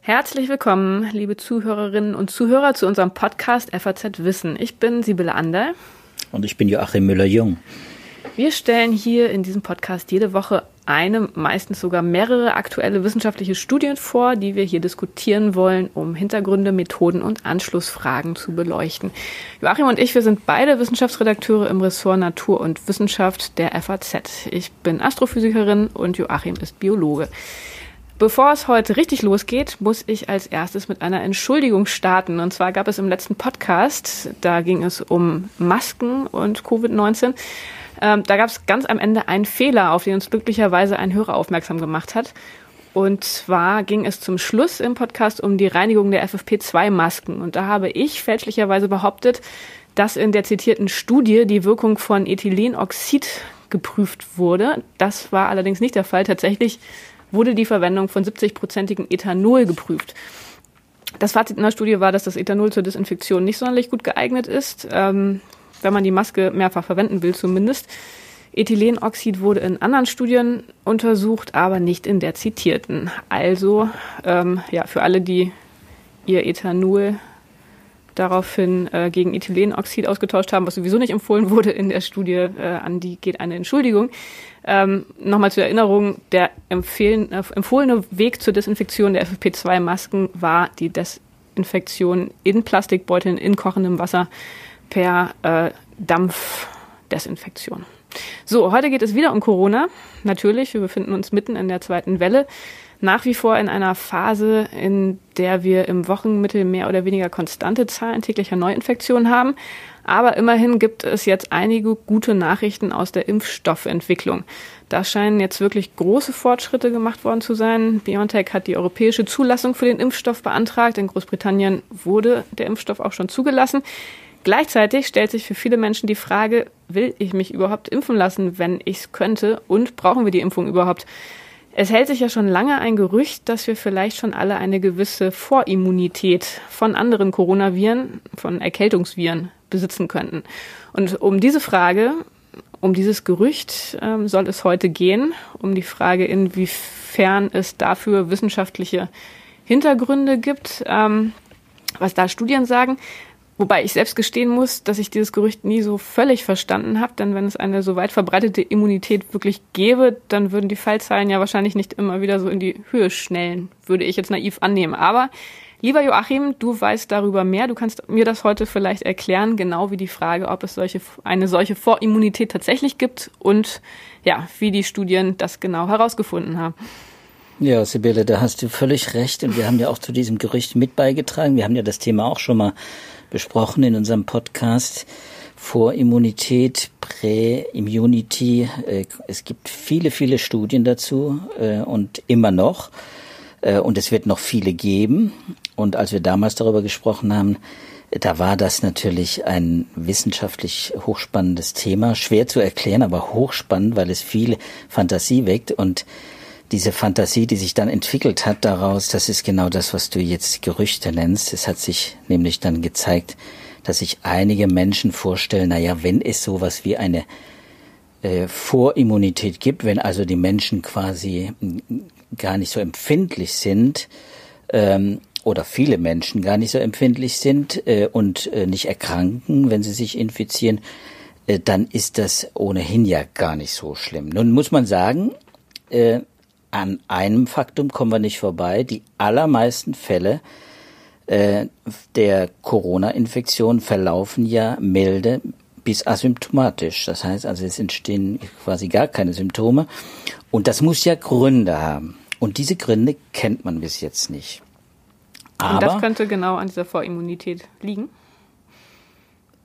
Herzlich willkommen, liebe Zuhörerinnen und Zuhörer, zu unserem Podcast FAZ Wissen. Ich bin Sibylle Ander. Und ich bin Joachim Müller-Jung. Wir stellen hier in diesem Podcast jede Woche eine, meistens sogar mehrere aktuelle wissenschaftliche Studien vor, die wir hier diskutieren wollen, um Hintergründe, Methoden und Anschlussfragen zu beleuchten. Joachim und ich, wir sind beide Wissenschaftsredakteure im Ressort Natur und Wissenschaft der FAZ. Ich bin Astrophysikerin und Joachim ist Biologe. Bevor es heute richtig losgeht, muss ich als erstes mit einer Entschuldigung starten. Und zwar gab es im letzten Podcast, da ging es um Masken und Covid-19. Ähm, da gab es ganz am Ende einen Fehler, auf den uns glücklicherweise ein Hörer aufmerksam gemacht hat. Und zwar ging es zum Schluss im Podcast um die Reinigung der FFP2-Masken. Und da habe ich fälschlicherweise behauptet, dass in der zitierten Studie die Wirkung von Ethylenoxid geprüft wurde. Das war allerdings nicht der Fall. Tatsächlich wurde die Verwendung von 70-prozentigem Ethanol geprüft. Das Fazit in der Studie war, dass das Ethanol zur Desinfektion nicht sonderlich gut geeignet ist, ähm, wenn man die Maske mehrfach verwenden will zumindest. Ethylenoxid wurde in anderen Studien untersucht, aber nicht in der zitierten. Also ähm, ja, für alle, die ihr Ethanol daraufhin äh, gegen Ethylenoxid ausgetauscht haben, was sowieso nicht empfohlen wurde in der Studie, äh, an die geht eine Entschuldigung. Ähm, Nochmal zur Erinnerung, der empfehlen, äh, empfohlene Weg zur Desinfektion der FFP2-Masken war die Desinfektion in Plastikbeuteln in kochendem Wasser per äh, Dampfdesinfektion. So, heute geht es wieder um Corona. Natürlich, wir befinden uns mitten in der zweiten Welle. Nach wie vor in einer Phase, in der wir im Wochenmittel mehr oder weniger konstante Zahlen täglicher Neuinfektionen haben. Aber immerhin gibt es jetzt einige gute Nachrichten aus der Impfstoffentwicklung. Da scheinen jetzt wirklich große Fortschritte gemacht worden zu sein. BioNTech hat die europäische Zulassung für den Impfstoff beantragt. In Großbritannien wurde der Impfstoff auch schon zugelassen. Gleichzeitig stellt sich für viele Menschen die Frage, will ich mich überhaupt impfen lassen, wenn ich es könnte? Und brauchen wir die Impfung überhaupt? Es hält sich ja schon lange ein Gerücht, dass wir vielleicht schon alle eine gewisse Vorimmunität von anderen Coronaviren, von Erkältungsviren besitzen könnten. Und um diese Frage, um dieses Gerücht ähm, soll es heute gehen, um die Frage, inwiefern es dafür wissenschaftliche Hintergründe gibt, ähm, was da Studien sagen. Wobei ich selbst gestehen muss, dass ich dieses Gerücht nie so völlig verstanden habe, denn wenn es eine so weit verbreitete Immunität wirklich gäbe, dann würden die Fallzahlen ja wahrscheinlich nicht immer wieder so in die Höhe schnellen, würde ich jetzt naiv annehmen. Aber lieber Joachim, du weißt darüber mehr, du kannst mir das heute vielleicht erklären, genau wie die Frage, ob es solche, eine solche Vorimmunität tatsächlich gibt und ja, wie die Studien das genau herausgefunden haben. Ja, Sibylle, da hast du völlig recht. Und wir haben ja auch zu diesem Gerücht mit beigetragen. Wir haben ja das Thema auch schon mal besprochen in unserem Podcast. Vorimmunität, Prä-Immunity. Äh, es gibt viele, viele Studien dazu äh, und immer noch. Äh, und es wird noch viele geben. Und als wir damals darüber gesprochen haben, da war das natürlich ein wissenschaftlich hochspannendes Thema, schwer zu erklären, aber hochspannend, weil es viel Fantasie weckt und diese Fantasie, die sich dann entwickelt hat daraus, das ist genau das, was du jetzt Gerüchte nennst. Es hat sich nämlich dann gezeigt, dass sich einige Menschen vorstellen, naja, wenn es sowas wie eine äh, Vorimmunität gibt, wenn also die Menschen quasi gar nicht so empfindlich sind, ähm, oder viele Menschen gar nicht so empfindlich sind äh, und äh, nicht erkranken, wenn sie sich infizieren, äh, dann ist das ohnehin ja gar nicht so schlimm. Nun muss man sagen, äh, an einem Faktum kommen wir nicht vorbei. Die allermeisten Fälle äh, der Corona-Infektion verlaufen ja milde bis asymptomatisch. Das heißt also, es entstehen quasi gar keine Symptome. Und das muss ja Gründe haben. Und diese Gründe kennt man bis jetzt nicht. Aber, und das könnte genau an dieser Vorimmunität liegen?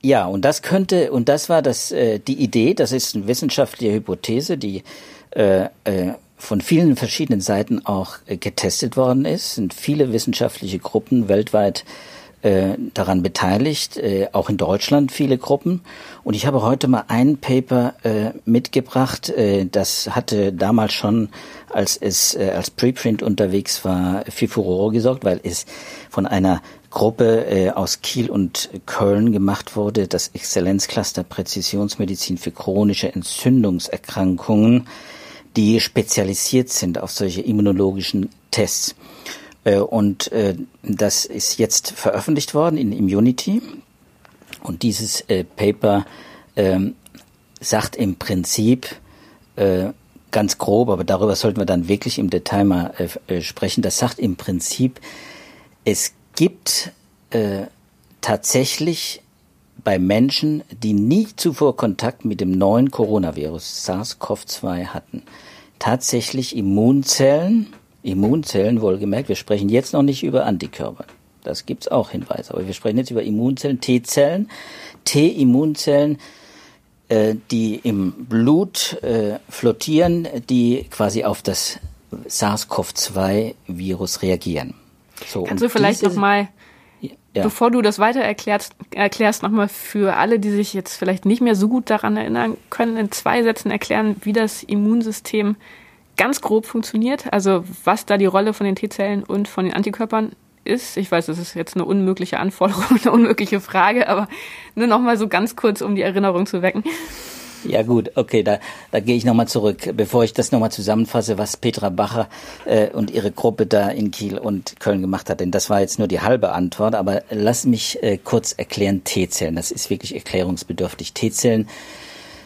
Ja, und das könnte, und das war das, äh, die Idee, das ist eine wissenschaftliche Hypothese, die äh, äh, von vielen verschiedenen Seiten auch äh, getestet worden ist, sind viele wissenschaftliche Gruppen weltweit äh, daran beteiligt, äh, auch in Deutschland viele Gruppen. Und ich habe heute mal ein Paper äh, mitgebracht, äh, das hatte damals schon, als es äh, als Preprint unterwegs war, für Furore gesorgt, weil es von einer Gruppe aus Kiel und Köln gemacht wurde, das Exzellenzcluster Präzisionsmedizin für chronische Entzündungserkrankungen die spezialisiert sind auf solche immunologischen Tests. Äh, und äh, das ist jetzt veröffentlicht worden in Immunity. Und dieses äh, Paper ähm, sagt im Prinzip ganz grob, aber darüber sollten wir dann wirklich im Detail mal sprechen. Das sagt im Prinzip, es gibt tatsächlich bei Menschen, die nie zuvor Kontakt mit dem neuen Coronavirus SARS-CoV-2 hatten, tatsächlich Immunzellen, Immunzellen wohlgemerkt, wir sprechen jetzt noch nicht über Antikörper. Das gibt's auch Hinweise, aber wir sprechen jetzt über Immunzellen, T-Zellen, T-Immunzellen, äh, die im Blut äh, flottieren, die quasi auf das SARS-CoV-2-Virus reagieren. So, Kannst du vielleicht noch mal ja. Bevor du das weiter erklärst, erklärst nochmal für alle, die sich jetzt vielleicht nicht mehr so gut daran erinnern können, in zwei Sätzen erklären, wie das Immunsystem ganz grob funktioniert, also was da die Rolle von den T-Zellen und von den Antikörpern ist. Ich weiß, das ist jetzt eine unmögliche Anforderung, eine unmögliche Frage, aber nur nochmal so ganz kurz, um die Erinnerung zu wecken. Ja gut, okay, da, da gehe ich nochmal zurück, bevor ich das nochmal zusammenfasse, was Petra Bacher äh, und ihre Gruppe da in Kiel und Köln gemacht hat. Denn das war jetzt nur die halbe Antwort, aber lass mich äh, kurz erklären T-Zellen. Das ist wirklich erklärungsbedürftig. T-Zellen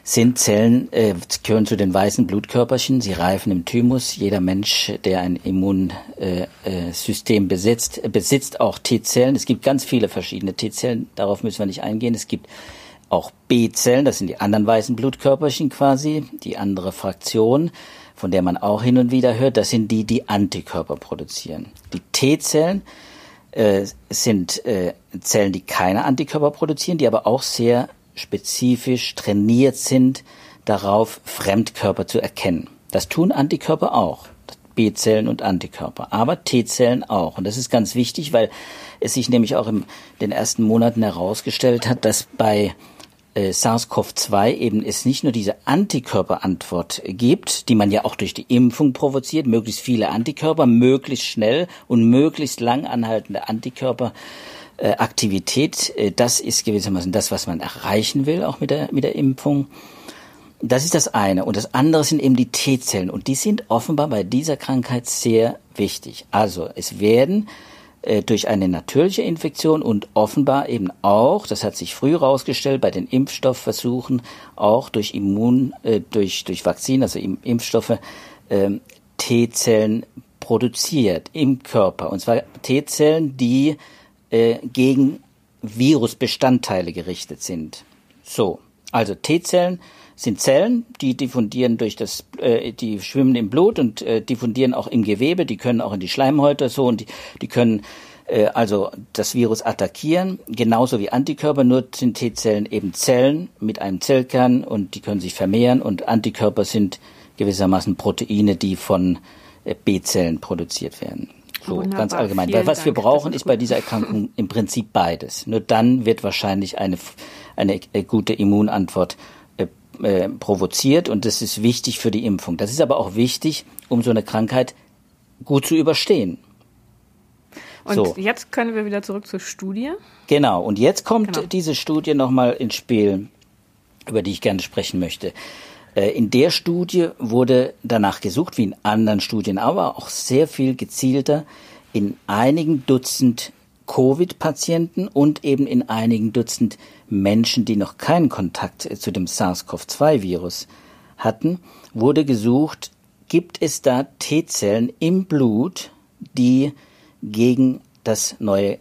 sind Zellen, äh, gehören zu den weißen Blutkörperchen. Sie reifen im Thymus. Jeder Mensch, der ein Immunsystem besitzt, besitzt auch T-Zellen. Es gibt ganz viele verschiedene T-Zellen. Darauf müssen wir nicht eingehen. Es gibt auch B-Zellen, das sind die anderen weißen Blutkörperchen quasi, die andere Fraktion, von der man auch hin und wieder hört, das sind die, die Antikörper produzieren. Die T-Zellen äh, sind äh, Zellen, die keine Antikörper produzieren, die aber auch sehr spezifisch trainiert sind, darauf Fremdkörper zu erkennen. Das tun Antikörper auch. B-Zellen und Antikörper, aber T-Zellen auch. Und das ist ganz wichtig, weil es sich nämlich auch in den ersten Monaten herausgestellt hat, dass bei SARS-CoV-2 eben es nicht nur diese Antikörperantwort gibt, die man ja auch durch die Impfung provoziert, möglichst viele Antikörper, möglichst schnell und möglichst lang anhaltende Antikörperaktivität. Äh, das ist gewissermaßen das, was man erreichen will, auch mit der, mit der Impfung. Das ist das eine. Und das andere sind eben die T-Zellen. Und die sind offenbar bei dieser Krankheit sehr wichtig. Also es werden äh, durch eine natürliche Infektion und offenbar eben auch, das hat sich früh herausgestellt bei den Impfstoffversuchen, auch durch Immun, äh, durch, durch Vakzin, also Impfstoffe, äh, T-Zellen produziert im Körper. Und zwar T-Zellen, die äh, gegen Virusbestandteile gerichtet sind. So, also T-Zellen sind Zellen, die diffundieren durch das, äh, die schwimmen im Blut und äh, diffundieren auch im Gewebe, die können auch in die Schleimhäute so und die, die können äh, also das Virus attackieren, genauso wie Antikörper, nur sind T-Zellen eben Zellen mit einem Zellkern und die können sich vermehren und Antikörper sind gewissermaßen Proteine, die von äh, B-Zellen produziert werden. So, Wunderbar. ganz allgemein. Weil was Dank. wir brauchen, ist, ist bei dieser Erkrankung im Prinzip beides. Nur dann wird wahrscheinlich eine, eine äh, gute Immunantwort äh, provoziert und das ist wichtig für die Impfung. Das ist aber auch wichtig, um so eine Krankheit gut zu überstehen. Und so. jetzt können wir wieder zurück zur Studie. Genau, und jetzt kommt genau. diese Studie nochmal ins Spiel, über die ich gerne sprechen möchte. Äh, in der Studie wurde danach gesucht, wie in anderen Studien, aber auch sehr viel gezielter in einigen Dutzend Covid-Patienten und eben in einigen Dutzend Menschen, die noch keinen Kontakt zu dem SARS-CoV-2-Virus hatten, wurde gesucht, gibt es da T-Zellen im Blut, die gegen das neue,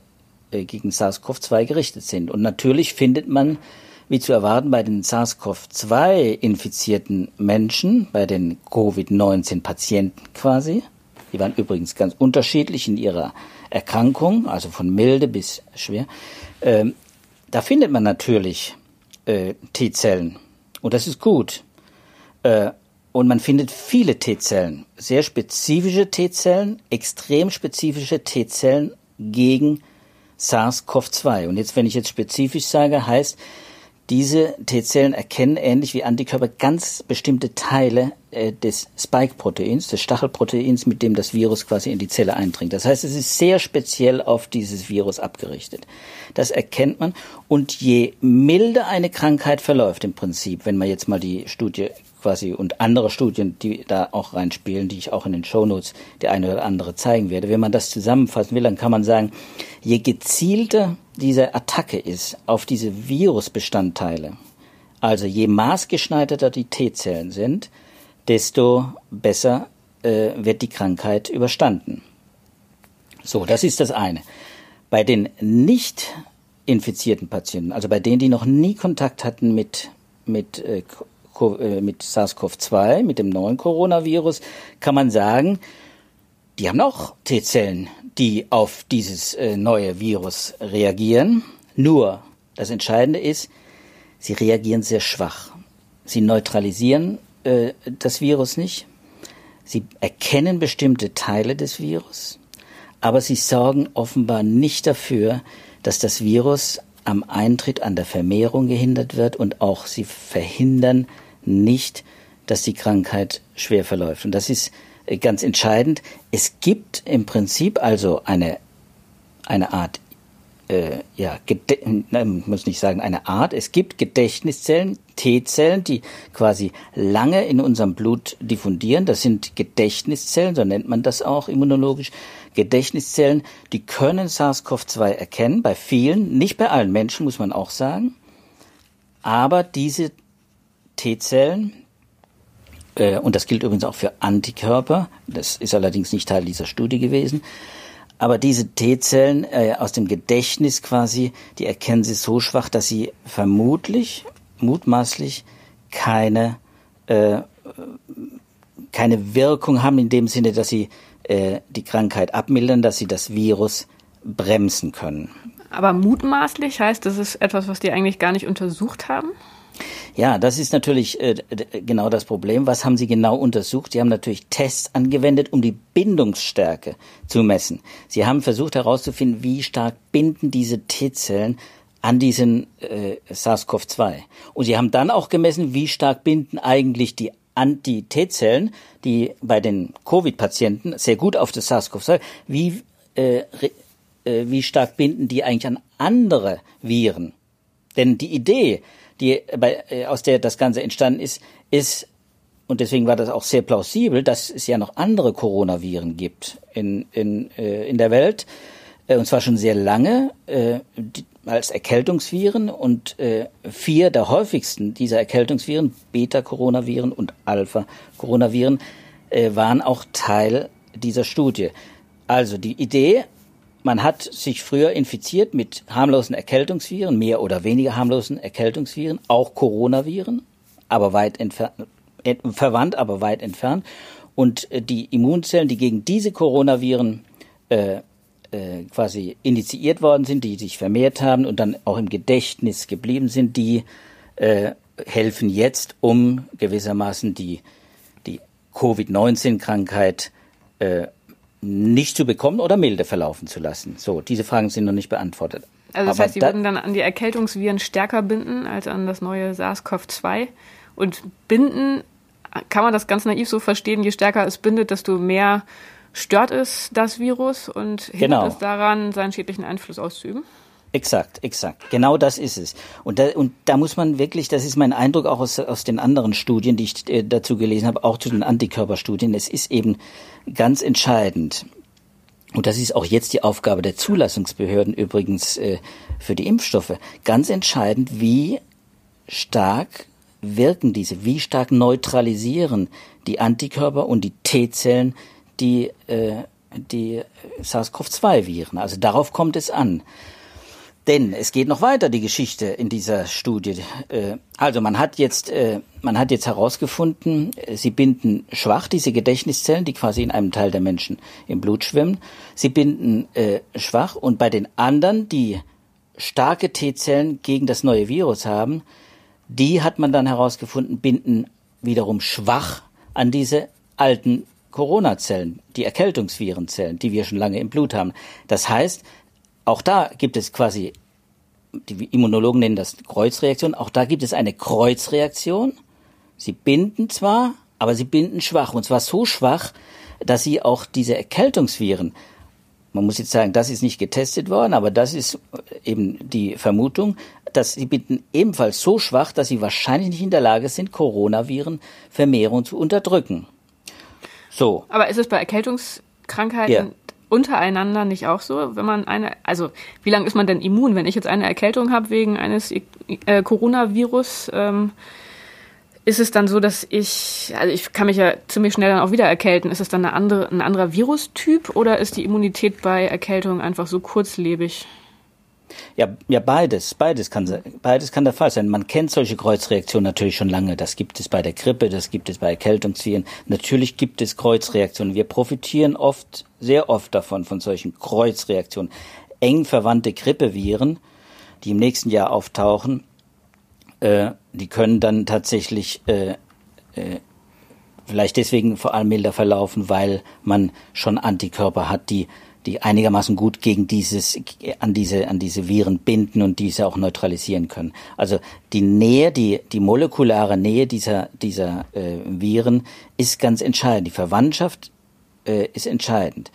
äh, gegen SARS-CoV-2 gerichtet sind. Und natürlich findet man, wie zu erwarten, bei den SARS-CoV-2 infizierten Menschen, bei den Covid-19-Patienten quasi, die waren übrigens ganz unterschiedlich in ihrer Erkrankung, also von milde bis schwer, äh, da findet man natürlich äh, T-Zellen. Und das ist gut. Äh, und man findet viele T-Zellen, sehr spezifische T-Zellen, extrem spezifische T-Zellen gegen SARS-CoV-2. Und jetzt, wenn ich jetzt spezifisch sage, heißt, diese T-Zellen erkennen ähnlich wie Antikörper ganz bestimmte Teile äh, des Spike-Proteins, des Stachelproteins, mit dem das Virus quasi in die Zelle eindringt. Das heißt, es ist sehr speziell auf dieses Virus abgerichtet. Das erkennt man. Und je milder eine Krankheit verläuft im Prinzip, wenn man jetzt mal die Studie quasi und andere Studien, die da auch reinspielen, die ich auch in den Shownotes der eine oder andere zeigen werde. Wenn man das zusammenfassen will, dann kann man sagen, je gezielter diese Attacke ist auf diese Virusbestandteile, also je maßgeschneiderter die T-Zellen sind, desto besser äh, wird die Krankheit überstanden. So, das ist das eine. Bei den nicht infizierten Patienten, also bei denen, die noch nie Kontakt hatten mit, mit, äh, mit SARS-CoV-2, mit dem neuen Coronavirus, kann man sagen, die haben auch T-Zellen, die auf dieses äh, neue Virus reagieren. Nur, das Entscheidende ist, sie reagieren sehr schwach. Sie neutralisieren äh, das Virus nicht. Sie erkennen bestimmte Teile des Virus, aber sie sorgen offenbar nicht dafür, dass das Virus am Eintritt an der Vermehrung gehindert wird und auch sie verhindern nicht, dass die Krankheit schwer verläuft. Und das ist äh, ganz entscheidend. Es gibt im Prinzip also eine, eine Art äh, ja, ne, muss nicht sagen eine Art. Es gibt Gedächtniszellen, T-Zellen, die quasi lange in unserem Blut diffundieren. Das sind Gedächtniszellen, so nennt man das auch immunologisch. Gedächtniszellen, die können SARS-CoV-2 erkennen, bei vielen, nicht bei allen Menschen, muss man auch sagen. Aber diese T-Zellen, äh, und das gilt übrigens auch für Antikörper, das ist allerdings nicht Teil dieser Studie gewesen, aber diese T-Zellen äh, aus dem Gedächtnis quasi, die erkennen sie so schwach, dass sie vermutlich, mutmaßlich keine, äh, keine Wirkung haben in dem Sinne, dass sie äh, die Krankheit abmildern, dass sie das Virus bremsen können. Aber mutmaßlich heißt, das ist etwas, was die eigentlich gar nicht untersucht haben? Ja, das ist natürlich äh, genau das Problem. Was haben Sie genau untersucht? Sie haben natürlich Tests angewendet, um die Bindungsstärke zu messen. Sie haben versucht herauszufinden, wie stark binden diese T-Zellen an diesen äh, SARS-CoV-2. Und Sie haben dann auch gemessen, wie stark binden eigentlich die Anti-T-Zellen, die bei den Covid-Patienten sehr gut auf das SARS-CoV-2, wie, äh, äh, wie stark binden die eigentlich an andere Viren. Denn die Idee, die bei, äh, aus der das Ganze entstanden ist, ist und deswegen war das auch sehr plausibel, dass es ja noch andere Coronaviren gibt in, in, äh, in der Welt, äh, und zwar schon sehr lange äh, die, als Erkältungsviren und äh, vier der häufigsten dieser Erkältungsviren, Beta-Coronaviren und Alpha-Coronaviren, äh, waren auch Teil dieser Studie. Also die Idee, man hat sich früher infiziert mit harmlosen Erkältungsviren, mehr oder weniger harmlosen Erkältungsviren, auch Coronaviren, aber weit entfernt, äh, verwandt, aber weit entfernt. Und äh, die Immunzellen, die gegen diese Coronaviren äh, äh, quasi initiiert worden sind, die sich vermehrt haben und dann auch im Gedächtnis geblieben sind, die äh, helfen jetzt, um gewissermaßen die, die Covid-19-Krankheit äh, nicht zu bekommen oder milde verlaufen zu lassen. So, diese Fragen sind noch nicht beantwortet. Also das Aber heißt, die da würden dann an die Erkältungsviren stärker binden als an das neue SARS-CoV-2. Und binden, kann man das ganz naiv so verstehen, je stärker es bindet, desto mehr stört es das Virus und hindert genau. es daran, seinen schädlichen Einfluss auszuüben? Exakt, exakt. Genau das ist es. Und da, und da muss man wirklich, das ist mein Eindruck auch aus, aus den anderen Studien, die ich äh, dazu gelesen habe, auch zu den Antikörperstudien. Es ist eben ganz entscheidend. Und das ist auch jetzt die Aufgabe der Zulassungsbehörden übrigens äh, für die Impfstoffe. Ganz entscheidend, wie stark wirken diese, wie stark neutralisieren die Antikörper und die T-Zellen die, äh, die SARS-CoV-2-Viren. Also darauf kommt es an. Denn es geht noch weiter, die Geschichte in dieser Studie. Äh, also man hat jetzt, äh, man hat jetzt herausgefunden, äh, sie binden schwach diese Gedächtniszellen, die quasi in einem Teil der Menschen im Blut schwimmen. Sie binden schwach und bei den anderen, die starke T-Zellen gegen das neue Virus haben, die hat man dann herausgefunden, binden wiederum schwach an diese alten Corona-Zellen, die Erkältungsvirenzellen, die wir schon lange im Blut haben. Das heißt, auch da gibt es quasi, die Immunologen nennen das Kreuzreaktion, auch da gibt es eine Kreuzreaktion. Sie binden zwar, aber sie binden schwach. Und zwar so schwach, dass sie auch diese Erkältungsviren man muss jetzt sagen, das ist nicht getestet worden, aber das ist eben die Vermutung, dass sie bitten ebenfalls so schwach, dass sie wahrscheinlich nicht in der Lage sind, Coronavirenvermehrung zu unterdrücken. So. Aber ist es bei Erkältungskrankheiten ja. Untereinander nicht auch so, wenn man eine, also wie lange ist man denn immun, wenn ich jetzt eine Erkältung habe wegen eines äh, Coronavirus? Ähm, ist es dann so, dass ich, also ich kann mich ja ziemlich schnell dann auch wieder erkälten. Ist es dann eine andere, ein anderer Virustyp oder ist die Immunität bei Erkältung einfach so kurzlebig? Ja, ja, beides, beides kann, beides kann der Fall sein. Man kennt solche Kreuzreaktionen natürlich schon lange. Das gibt es bei der Grippe, das gibt es bei Erkältungsviren. Natürlich gibt es Kreuzreaktionen. Wir profitieren oft, sehr oft davon, von solchen Kreuzreaktionen. Eng verwandte Grippeviren, die im nächsten Jahr auftauchen, äh, die können dann tatsächlich äh, äh, vielleicht deswegen vor allem milder verlaufen, weil man schon Antikörper hat, die die einigermaßen gut gegen dieses an diese an diese Viren binden und diese auch neutralisieren können. Also die Nähe, die die molekulare Nähe dieser dieser äh, Viren ist ganz entscheidend. Die Verwandtschaft äh, ist entscheidend.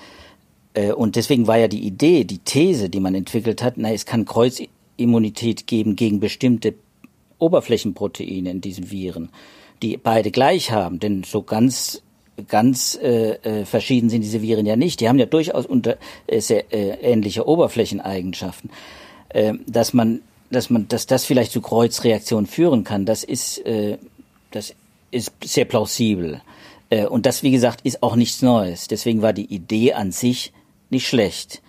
Äh, und deswegen war ja die Idee, die These, die man entwickelt hat, na, es kann Kreuzimmunität geben gegen bestimmte Oberflächenproteine in diesen Viren, die beide gleich haben, denn so ganz ganz äh, äh, verschieden sind diese Viren ja nicht. Die haben ja durchaus unter äh, sehr äh, ähnliche Oberflächeneigenschaften. Äh, dass man, dass man, dass das vielleicht zu Kreuzreaktionen führen kann, das ist, äh, das ist sehr plausibel. Äh, und das, wie gesagt, ist auch nichts Neues. Deswegen war die Idee an sich nicht schlecht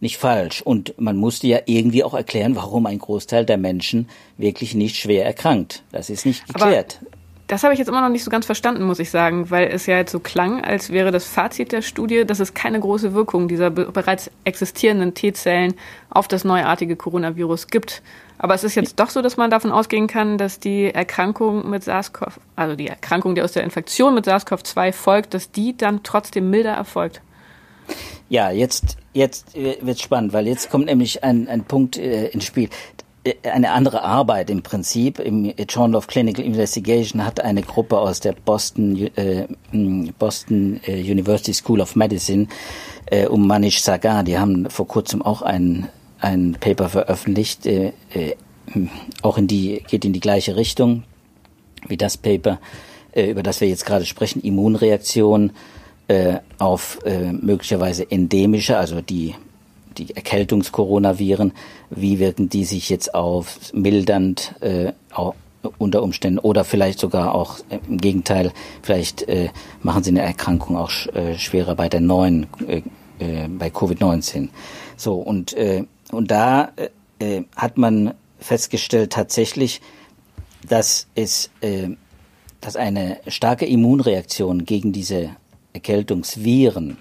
nicht falsch. Und man musste ja irgendwie auch erklären, warum ein Großteil der Menschen wirklich nicht schwer erkrankt. Das ist nicht geklärt. Aber das habe ich jetzt immer noch nicht so ganz verstanden, muss ich sagen, weil es ja jetzt so klang, als wäre das Fazit der Studie, dass es keine große Wirkung dieser bereits existierenden T-Zellen auf das neuartige Coronavirus gibt. Aber es ist jetzt doch so, dass man davon ausgehen kann, dass die Erkrankung mit SARS-CoV, also die Erkrankung, die aus der Infektion mit SARS-CoV-2 folgt, dass die dann trotzdem milder erfolgt. Ja, jetzt, jetzt wird spannend, weil jetzt kommt nämlich ein, ein Punkt äh, ins Spiel. Äh, eine andere Arbeit im Prinzip. Im Journal of Clinical Investigation hat eine Gruppe aus der Boston, äh, Boston äh, University School of Medicine äh, um Manish Sagar, die haben vor kurzem auch ein, ein Paper veröffentlicht, äh, äh, auch in die, geht in die gleiche Richtung wie das Paper, über das wir jetzt gerade sprechen, Immunreaktion auf möglicherweise endemische, also die, die Erkältungskoronaviren, wie wirken die sich jetzt auf mildernd äh, auch unter Umständen oder vielleicht sogar auch äh, im Gegenteil, vielleicht äh, machen sie eine Erkrankung auch äh, schwerer bei der neuen, äh, äh, bei Covid-19. So, und, äh, und da äh, hat man festgestellt tatsächlich, dass es, äh, dass eine starke Immunreaktion gegen diese Erkältungsviren,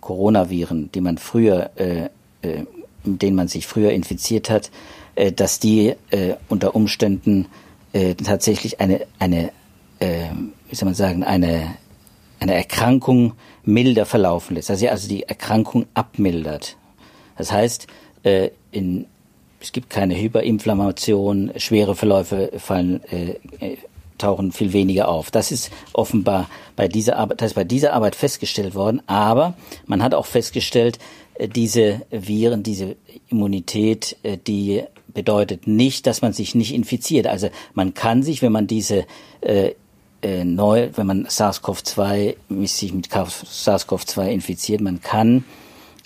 Coronaviren, die man früher, äh, äh, mit denen man sich früher infiziert hat, äh, dass die äh, unter Umständen äh, tatsächlich eine, eine äh, wie soll man sagen, eine, eine Erkrankung milder verlaufen lässt. Also, also die Erkrankung abmildert. Das heißt, äh, in, es gibt keine Hyperinflammation, schwere Verläufe fallen, äh, tauchen viel weniger auf. Das ist offenbar bei dieser Arbeit, das ist bei dieser Arbeit festgestellt worden. Aber man hat auch festgestellt, äh, diese Viren, diese Immunität, äh, die bedeutet nicht, dass man sich nicht infiziert. Also man kann sich, wenn man diese äh, äh, neu, wenn man SARS-CoV-2 sich mit SARS-CoV-2 infiziert, man kann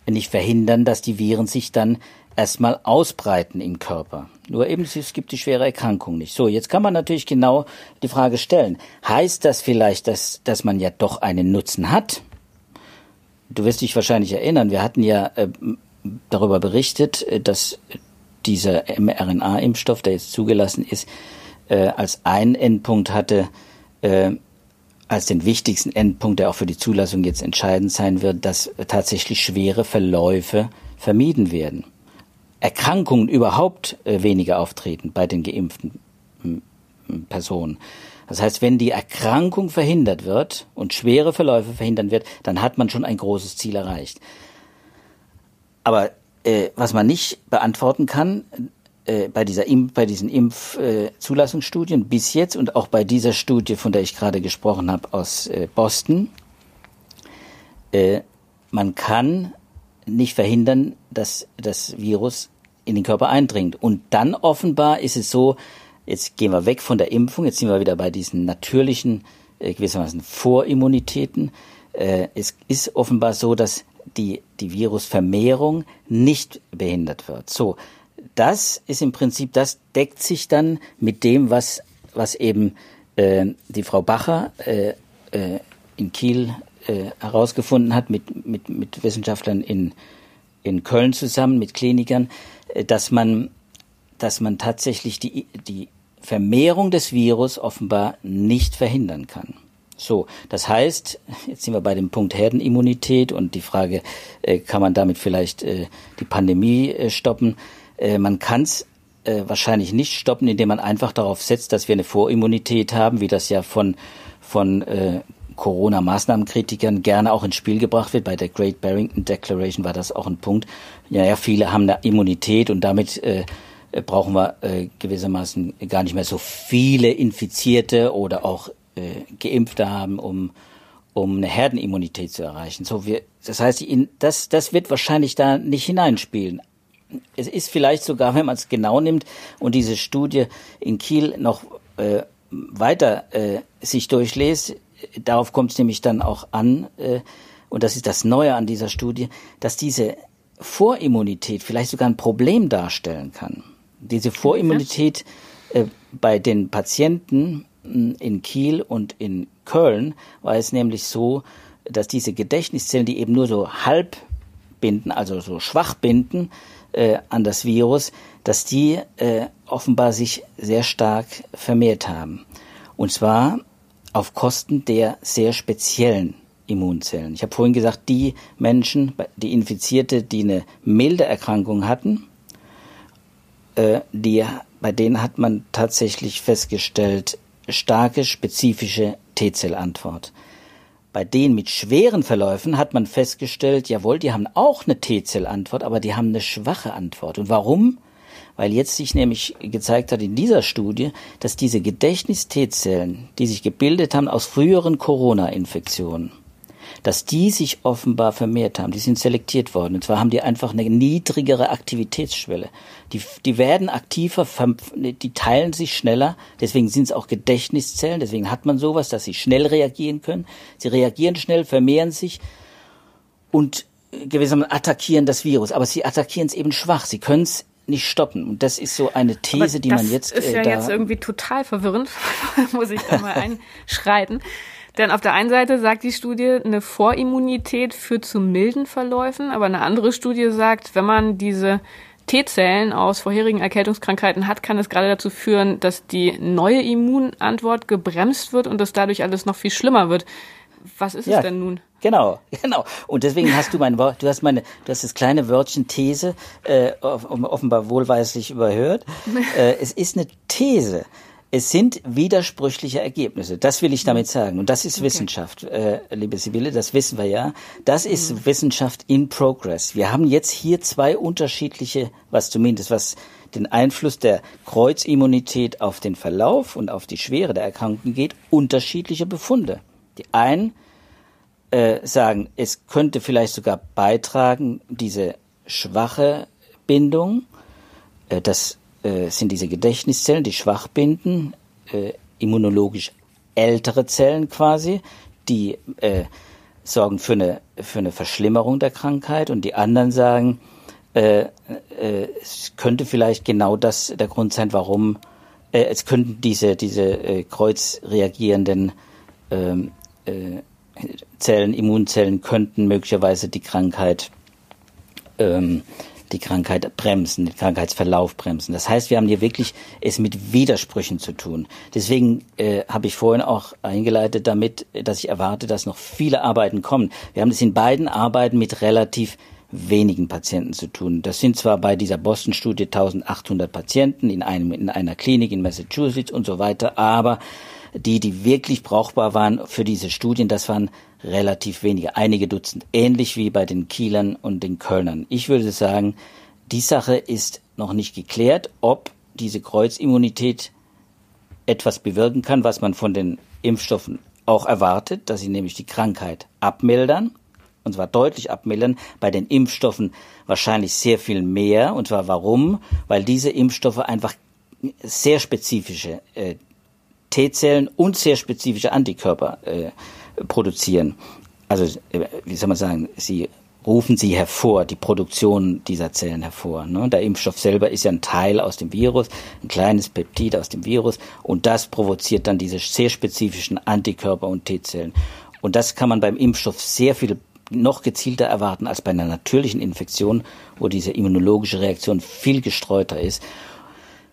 nicht verhindern, dass die Viren sich dann erstmal ausbreiten im Körper. Nur eben, es gibt die schwere Erkrankung nicht. So, jetzt kann man natürlich genau die Frage stellen, heißt das vielleicht, dass, dass man ja doch einen Nutzen hat? Du wirst dich wahrscheinlich erinnern, wir hatten ja äh, darüber berichtet, äh, dass dieser mRNA-Impfstoff, der jetzt zugelassen ist, äh, als einen Endpunkt hatte, äh, als den wichtigsten Endpunkt, der auch für die Zulassung jetzt entscheidend sein wird, dass tatsächlich schwere Verläufe vermieden werden. Erkrankungen überhaupt äh, weniger auftreten bei den geimpften Personen. Das heißt, wenn die Erkrankung verhindert wird und schwere Verläufe verhindert wird, dann hat man schon ein großes Ziel erreicht. Aber äh, was man nicht beantworten kann, äh, bei, dieser Impf, bei diesen Impfzulassungsstudien äh, bis jetzt und auch bei dieser Studie, von der ich gerade gesprochen habe, aus äh, Boston, äh, man kann nicht verhindern, dass das Virus in den Körper eindringt. Und dann offenbar ist es so, jetzt gehen wir weg von der Impfung, jetzt sind wir wieder bei diesen natürlichen, äh, gewissermaßen Vorimmunitäten. Äh, es ist offenbar so, dass die, die Virusvermehrung nicht behindert wird. So, das ist im Prinzip, das deckt sich dann mit dem, was, was eben äh, die Frau Bacher äh, äh, in Kiel äh, herausgefunden hat, mit, mit, mit Wissenschaftlern in, in Köln zusammen, mit Klinikern, äh, dass man, dass man tatsächlich die, die Vermehrung des Virus offenbar nicht verhindern kann. So, das heißt, jetzt sind wir bei dem Punkt Herdenimmunität und die Frage, äh, kann man damit vielleicht äh, die Pandemie äh, stoppen? Äh, man kann es äh, wahrscheinlich nicht stoppen, indem man einfach darauf setzt, dass wir eine Vorimmunität haben, wie das ja von, von Corona-Maßnahmenkritikern gerne auch ins Spiel gebracht wird. Bei der Great Barrington Declaration war das auch ein Punkt. Ja, ja, viele haben eine Immunität und damit äh, brauchen wir äh, gewissermaßen gar nicht mehr so viele Infizierte oder auch äh, Geimpfte haben, um, um eine Herdenimmunität zu erreichen. So, wir, das heißt, das, das wird wahrscheinlich da nicht hineinspielen. Es ist vielleicht sogar, wenn man es genau nimmt und diese Studie in Kiel noch äh, weiter äh, sich durchlässt, darauf kommt es nämlich dann auch an, äh, und das ist das Neue an dieser Studie, dass diese Vorimmunität vielleicht sogar ein Problem darstellen kann. Diese Vorimmunität äh, bei den Patienten in Kiel und in Köln war es nämlich so, dass diese Gedächtniszellen, die eben nur so halb binden, also so schwach binden äh, an das Virus, dass die äh, offenbar sich sehr stark vermehrt haben. Und zwar auf Kosten der sehr speziellen Immunzellen. Ich habe vorhin gesagt, die Menschen, die Infizierte, die eine milde Erkrankung hatten, äh, die, bei denen hat man tatsächlich festgestellt, starke spezifische T-Zellantwort. Bei denen mit schweren Verläufen hat man festgestellt, jawohl, die haben auch eine T-Zellantwort, aber die haben eine schwache Antwort. Und warum? Weil jetzt sich nämlich gezeigt hat in dieser Studie, dass diese Gedächtnis-T-Zellen, die sich gebildet haben aus früheren Corona-Infektionen, dass die sich offenbar vermehrt haben. Die sind selektiert worden. Und zwar haben die einfach eine niedrigere Aktivitätsschwelle. Die, die werden aktiver, die teilen sich schneller. Deswegen sind es auch Gedächtniszellen. Deswegen hat man sowas, dass sie schnell reagieren können. Sie reagieren schnell, vermehren sich und gewissermaßen attackieren das Virus. Aber sie attackieren es eben schwach. Sie können es nicht stoppen. Und das ist so eine These, die man jetzt. Das ist ja äh, jetzt irgendwie total verwirrend, muss ich da mal einschreiten. Denn auf der einen Seite sagt die Studie, eine Vorimmunität führt zu milden Verläufen, aber eine andere Studie sagt, wenn man diese T-Zellen aus vorherigen Erkältungskrankheiten hat, kann es gerade dazu führen, dass die neue Immunantwort gebremst wird und dass dadurch alles noch viel schlimmer wird. Was ist ja, es denn nun? Genau, genau. Und deswegen hast du mein Wort, du hast meine, du hast das kleine Wörtchen These äh, offenbar wohlweislich überhört. äh, es ist eine These. Es sind widersprüchliche Ergebnisse. Das will ich damit sagen. Und das ist okay. Wissenschaft, äh, liebe Sibylle, das wissen wir ja. Das ist mhm. Wissenschaft in Progress. Wir haben jetzt hier zwei unterschiedliche, was zumindest was den Einfluss der Kreuzimmunität auf den Verlauf und auf die Schwere der Erkrankung geht, unterschiedliche Befunde. Die einen äh, sagen, es könnte vielleicht sogar beitragen, diese schwache Bindung, äh, das äh, sind diese Gedächtniszellen, die schwach binden, äh, immunologisch ältere Zellen quasi, die äh, sorgen für eine, für eine Verschlimmerung der Krankheit und die anderen sagen, äh, es könnte vielleicht genau das der Grund sein, warum es könnten diese, diese kreuzreagierenden ähm, äh, Zellen, Immunzellen könnten möglicherweise die Krankheit ähm, die Krankheit bremsen, den Krankheitsverlauf bremsen. Das heißt, wir haben hier wirklich es mit Widersprüchen zu tun. Deswegen äh, habe ich vorhin auch eingeleitet damit, dass ich erwarte, dass noch viele Arbeiten kommen. Wir haben es in beiden Arbeiten mit relativ wenigen Patienten zu tun. Das sind zwar bei dieser Boston-Studie 1800 Patienten in, einem, in einer Klinik in Massachusetts und so weiter, aber die, die wirklich brauchbar waren für diese Studien, das waren relativ wenige, einige Dutzend, ähnlich wie bei den Kielern und den Kölnern. Ich würde sagen, die Sache ist noch nicht geklärt, ob diese Kreuzimmunität etwas bewirken kann, was man von den Impfstoffen auch erwartet, dass sie nämlich die Krankheit abmildern. und zwar deutlich abmildern, bei den Impfstoffen wahrscheinlich sehr viel mehr. Und zwar warum? Weil diese Impfstoffe einfach sehr spezifische äh, T-Zellen und sehr spezifische Antikörper äh, produzieren. Also, äh, wie soll man sagen, sie rufen sie hervor, die Produktion dieser Zellen hervor. Ne? Der Impfstoff selber ist ja ein Teil aus dem Virus, ein kleines Peptid aus dem Virus und das provoziert dann diese sehr spezifischen Antikörper und T-Zellen. Und das kann man beim Impfstoff sehr viel noch gezielter erwarten als bei einer natürlichen Infektion, wo diese immunologische Reaktion viel gestreuter ist.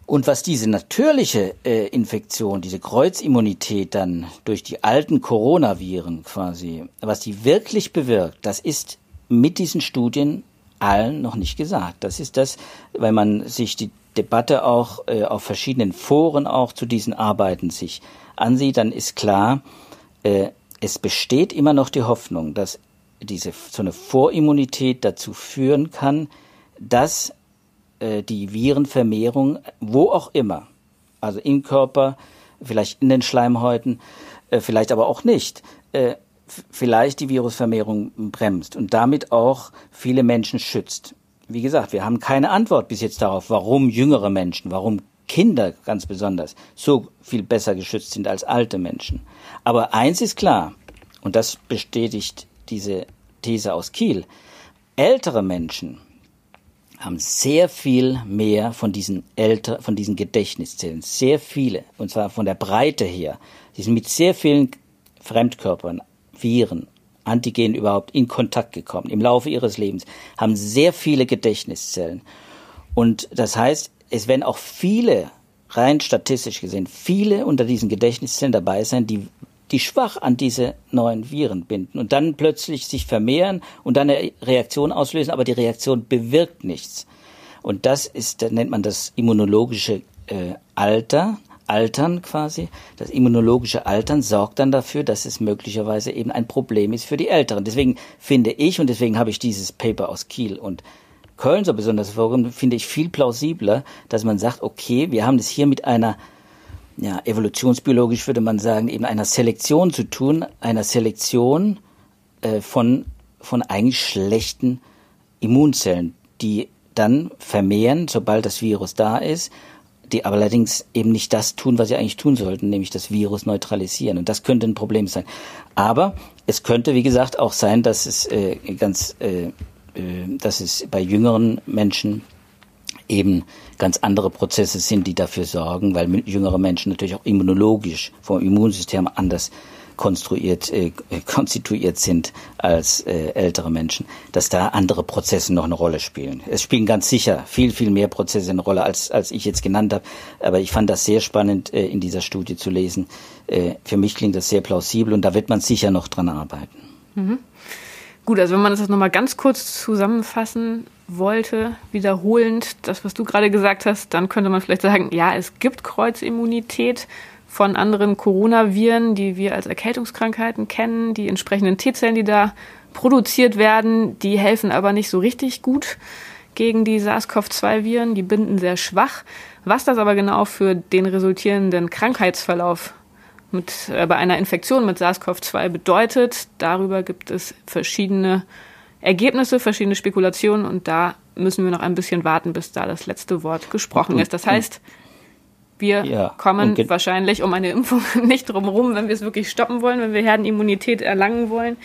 Und was diese natürliche äh, Infektion, diese Kreuzimmunität dann durch die alten Coronaviren quasi, was die wirklich bewirkt, das ist mit diesen Studien allen noch nicht gesagt. Das ist das, weil man sich die Debatte auch äh, auf verschiedenen Foren auch zu diesen Arbeiten sich ansieht, dann ist klar, äh, es besteht immer noch die Hoffnung, dass diese so eine Vorimmunität dazu führen kann, dass äh, die Virenvermehrung, wo auch immer, also im Körper, vielleicht in den Schleimhäuten, äh, vielleicht aber auch nicht, äh, vielleicht die Virusvermehrung bremst und damit auch viele Menschen schützt. Wie gesagt, wir haben keine Antwort bis jetzt darauf, warum jüngere Menschen, warum Kinder ganz besonders so viel besser geschützt sind als alte Menschen. Aber eins ist klar, und das bestätigt diese These aus Kiel, ältere Menschen haben sehr viel mehr von diesen älter, von diesen Gedächtniszellen, sehr viele, und zwar von der Breite her. Sie sind mit sehr vielen Fremdkörpern, Viren, Antigenen überhaupt in Kontakt gekommen im Laufe ihres Lebens, haben sehr viele Gedächtniszellen. Und das heißt, es werden auch viele, rein statistisch gesehen, viele unter diesen Gedächtniszellen dabei sein, die die schwach an diese neuen Viren binden und dann plötzlich sich vermehren und dann eine Reaktion auslösen, aber die Reaktion bewirkt nichts. Und das ist, da nennt man das immunologische äh, Alter, Altern quasi. Das immunologische Altern sorgt dann dafür, dass es möglicherweise eben ein Problem ist für die Älteren. Deswegen finde ich, und deswegen habe ich dieses Paper aus Kiel und Köln so besonders hervorgehoben, finde ich viel plausibler, dass man sagt, okay, wir haben es hier mit einer ja, evolutionsbiologisch würde man sagen, eben einer Selektion zu tun, einer Selektion äh, von, von eigentlich schlechten Immunzellen, die dann vermehren, sobald das Virus da ist, die aber allerdings eben nicht das tun, was sie eigentlich tun sollten, nämlich das Virus neutralisieren. Und das könnte ein Problem sein. Aber es könnte, wie gesagt, auch sein, dass es äh, ganz, äh, äh, dass es bei jüngeren Menschen eben ganz andere Prozesse sind, die dafür sorgen, weil jüngere Menschen natürlich auch immunologisch vom Immunsystem anders konstruiert, äh, konstituiert sind als äh, ältere Menschen, dass da andere Prozesse noch eine Rolle spielen. Es spielen ganz sicher viel, viel mehr Prozesse eine Rolle, als, als ich jetzt genannt habe. Aber ich fand das sehr spannend äh, in dieser Studie zu lesen. Äh, für mich klingt das sehr plausibel und da wird man sicher noch dran arbeiten. Mhm. Gut, also wenn man das nochmal ganz kurz zusammenfassen wollte, wiederholend das, was du gerade gesagt hast, dann könnte man vielleicht sagen, ja, es gibt Kreuzimmunität von anderen Coronaviren, die wir als Erkältungskrankheiten kennen, die entsprechenden T-Zellen, die da produziert werden, die helfen aber nicht so richtig gut gegen die SARS-CoV-2-Viren, die binden sehr schwach. Was das aber genau für den resultierenden Krankheitsverlauf mit, äh, bei einer Infektion mit SARS-CoV-2 bedeutet, darüber gibt es verschiedene Ergebnisse, verschiedene Spekulationen und da müssen wir noch ein bisschen warten, bis da das letzte Wort gesprochen ist. Das heißt, wir ja, kommen wahrscheinlich um eine Impfung nicht drumherum, wenn wir es wirklich stoppen wollen, wenn wir Herdenimmunität erlangen wollen.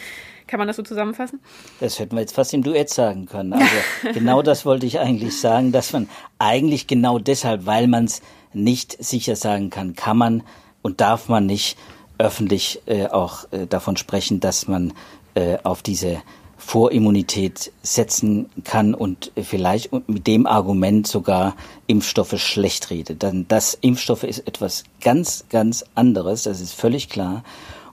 Kann man das so zusammenfassen? Das hätten wir jetzt fast im Duett sagen können. Also genau das wollte ich eigentlich sagen, dass man eigentlich genau deshalb, weil man es nicht sicher sagen kann, kann man und darf man nicht öffentlich äh, auch äh, davon sprechen, dass man äh, auf diese Vorimmunität setzen kann und vielleicht mit dem Argument sogar Impfstoffe schlecht redet. Dann das Impfstoffe ist etwas ganz, ganz anderes, das ist völlig klar.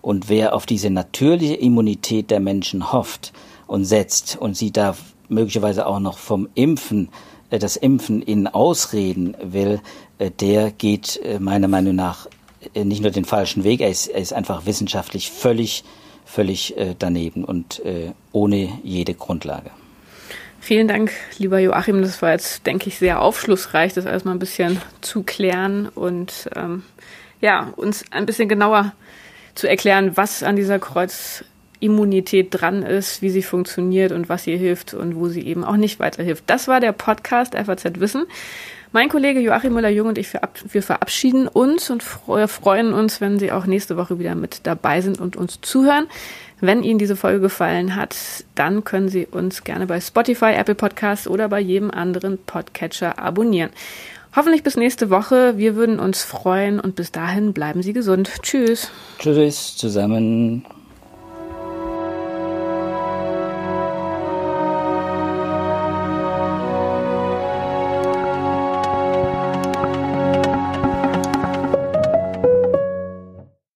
Und wer auf diese natürliche Immunität der Menschen hofft und setzt und sie da möglicherweise auch noch vom Impfen, äh, das Impfen in Ausreden will, äh, der geht äh, meiner Meinung nach nicht nur den falschen Weg, er ist, er ist einfach wissenschaftlich völlig völlig äh, daneben und äh, ohne jede Grundlage. Vielen Dank, lieber Joachim. Das war jetzt, denke ich, sehr aufschlussreich, das alles mal ein bisschen zu klären und ähm, ja, uns ein bisschen genauer zu erklären, was an dieser Kreuz Immunität dran ist, wie sie funktioniert und was ihr hilft und wo sie eben auch nicht weiterhilft. Das war der Podcast FAZ Wissen. Mein Kollege Joachim Müller-Jung und ich, wir verabschieden uns und freuen uns, wenn Sie auch nächste Woche wieder mit dabei sind und uns zuhören. Wenn Ihnen diese Folge gefallen hat, dann können Sie uns gerne bei Spotify, Apple Podcasts oder bei jedem anderen Podcatcher abonnieren. Hoffentlich bis nächste Woche. Wir würden uns freuen und bis dahin bleiben Sie gesund. Tschüss. Tschüss zusammen.